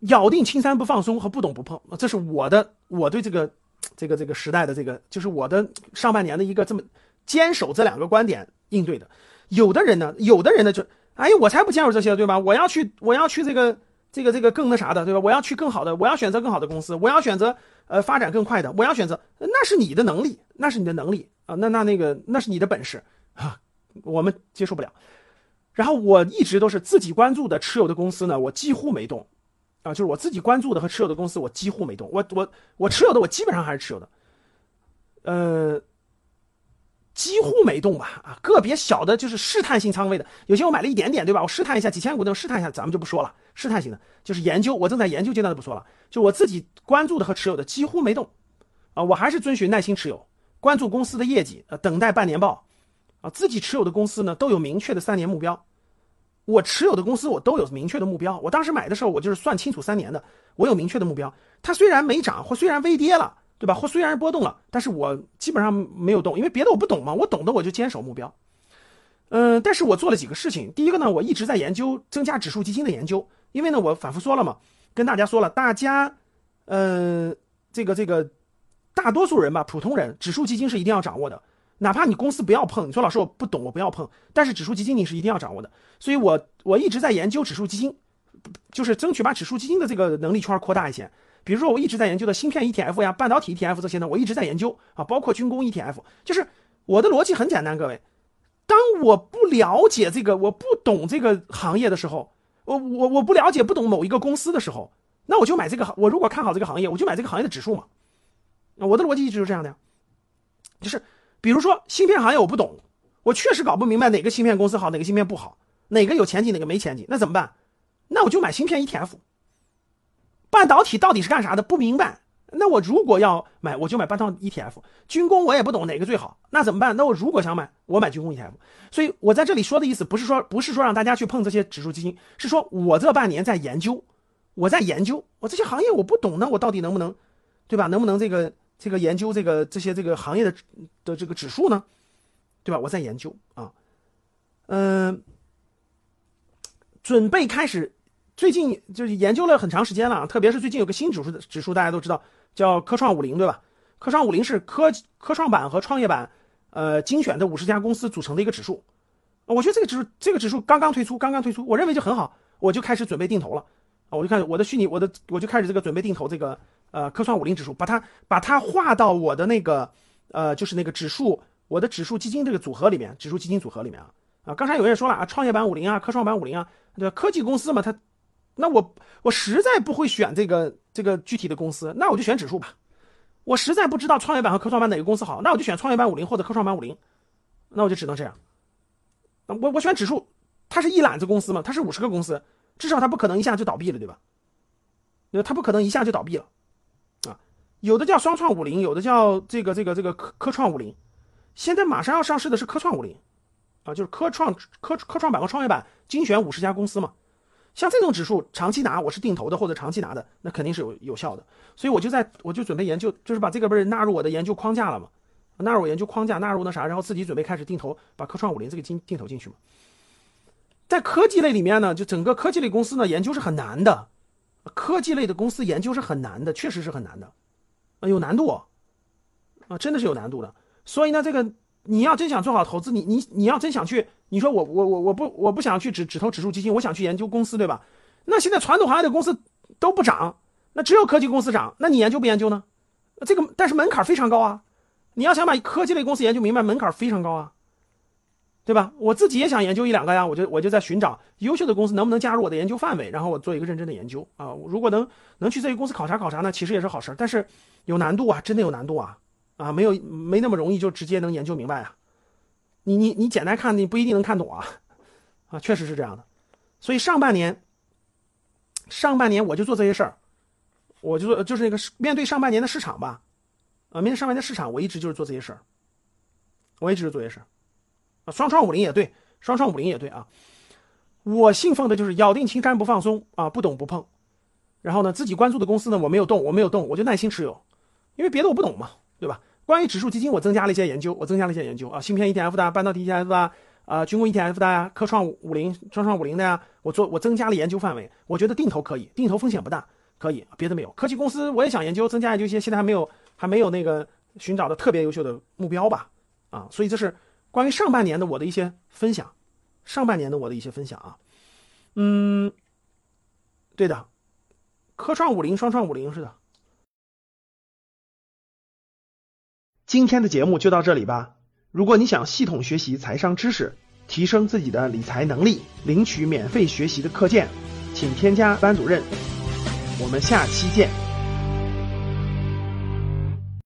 咬定青山不放松和不懂不碰，这是我的我对这个这个这个时代的这个就是我的上半年的一个这么坚守这两个观点应对的。有的人呢，有的人呢就哎我才不坚守这些对吧？我要去我要去这个这个这个更那啥的对吧？我要去更好的，我要选择更好的公司，我要选择呃发展更快的，我要选择那是你的能力，那是你的能力啊，那那那个那是你的本事啊，我们接受不了。然后我一直都是自己关注的持有的公司呢，我几乎没动。啊，就是我自己关注的和持有的公司，我几乎没动。我我我持有的，我基本上还是持有的，呃，几乎没动吧。啊，个别小的，就是试探性仓位的，有些我买了一点点，对吧？我试探一下几千股那种试探一下，咱们就不说了。试探性的，就是研究，我正在研究阶段的不说了。就我自己关注的和持有的几乎没动。啊，我还是遵循耐心持有，关注公司的业绩，呃，等待半年报。啊，自己持有的公司呢，都有明确的三年目标。我持有的公司，我都有明确的目标。我当时买的时候，我就是算清楚三年的，我有明确的目标。它虽然没涨，或虽然微跌了，对吧？或虽然波动了，但是我基本上没有动，因为别的我不懂嘛。我懂的我就坚守目标。嗯，但是我做了几个事情。第一个呢，我一直在研究增加指数基金的研究，因为呢，我反复说了嘛，跟大家说了，大家，呃，这个这个，大多数人吧，普通人，指数基金是一定要掌握的。哪怕你公司不要碰，你说老师我不懂，我不要碰。但是指数基金你是一定要掌握的，所以我我一直在研究指数基金，就是争取把指数基金的这个能力圈扩大一些。比如说我一直在研究的芯片 ETF 呀、半导体 ETF 这些呢，我一直在研究啊，包括军工 ETF。就是我的逻辑很简单，各位，当我不了解这个，我不懂这个行业的时候，我我我不了解不懂某一个公司的时候，那我就买这个行。我如果看好这个行业，我就买这个行业的指数嘛。我的逻辑一直是这样的呀，就是。比如说芯片行业我不懂，我确实搞不明白哪个芯片公司好，哪个芯片不好，哪个有前景，哪个没前景，那怎么办？那我就买芯片 ETF。半导体到底是干啥的？不明白。那我如果要买，我就买半导体 ETF。军工我也不懂哪个最好，那怎么办？那我如果想买，我买军工 ETF。所以我在这里说的意思不是说不是说让大家去碰这些指数基金，是说我这半年在研究，我在研究，我这些行业我不懂，那我到底能不能，对吧？能不能这个？这个研究这个这些这个行业的的这个指数呢，对吧？我在研究啊，嗯，准备开始，最近就是研究了很长时间了，特别是最近有个新指数的指数，大家都知道叫科创五零，对吧？科创五零是科科创板和创业板呃精选的五十家公司组成的一个指数，我觉得这个指数这个指数刚刚推出，刚刚推出，我认为就很好，我就开始准备定投了啊，我就开始我的虚拟我的我就开始这个准备定投这个。呃，科创五零指数，把它把它划到我的那个，呃，就是那个指数，我的指数基金这个组合里面，指数基金组合里面啊啊，刚才有人说了啊，创业板五零啊，科创板五零啊，对？科技公司嘛，它，那我我实在不会选这个这个具体的公司，那我就选指数吧。我实在不知道创业板和科创板哪个公司好，那我就选创业板五零或者科创板五零，那我就只能这样。我我选指数，它是一揽子公司嘛，它是五十个公司，至少它不可能一下就倒闭了，对吧？那它不可能一下就倒闭了。有的叫双创五零，有的叫这个这个这个科科创五零，现在马上要上市的是科创五零，啊，就是科创科科创板和创业板精选五十家公司嘛。像这种指数长期拿，我是定投的或者长期拿的，那肯定是有有效的。所以我就在我就准备研究，就是把这个不是纳入我的研究框架了嘛，纳入我研究框架，纳入那啥，然后自己准备开始定投，把科创五零这个金定投进去嘛。在科技类里面呢，就整个科技类公司呢研究是很难的，科技类的公司研究是很难的，确实是很难的。啊，有难度，啊，真的是有难度的。所以呢，这个你要真想做好投资，你你你要真想去，你说我我我我不我不想去只只投指数基金，我想去研究公司，对吧？那现在传统行业的公司都不涨，那只有科技公司涨，那你研究不研究呢？这个但是门槛非常高啊，你要想把科技类公司研究明白，门槛非常高啊。对吧？我自己也想研究一两个呀，我就我就在寻找优秀的公司能不能加入我的研究范围，然后我做一个认真的研究啊。如果能能去这些公司考察考察呢，其实也是好事但是有难度啊，真的有难度啊啊，没有没那么容易就直接能研究明白啊。你你你简单看你不一定能看懂啊啊，确实是这样的。所以上半年上半年我就做这些事儿，我就就是那个面对上半年的市场吧，啊，面对上半年的市场，我一直就是做这些事儿，我一直做这些事儿。双创五零也对，双创五零也对啊。我信奉的就是咬定青山不放松啊，不懂不碰。然后呢，自己关注的公司呢，我没有动，我没有动，我就耐心持有，因为别的我不懂嘛，对吧？关于指数基金，我增加了一些研究，我增加了一些研究啊，芯片 ETF 的，半导体 ETF 啊，啊，军工 ETF 的呀，科创五零、双创五零的呀，我做我增加了研究范围，我觉得定投可以，定投风险不大，可以，别的没有。科技公司我也想研究，增加研究一些，现在还没有还没有那个寻找的特别优秀的目标吧，啊，所以这是关于上半年的我的一些分享，上半年的我的一些分享啊，嗯，对的，科创五零、双创五零是的。今天的节目就到这里吧。如果你想系统学习财商知识，提升自己的理财能力，领取免费学习的课件，请添加班主任。我们下期见。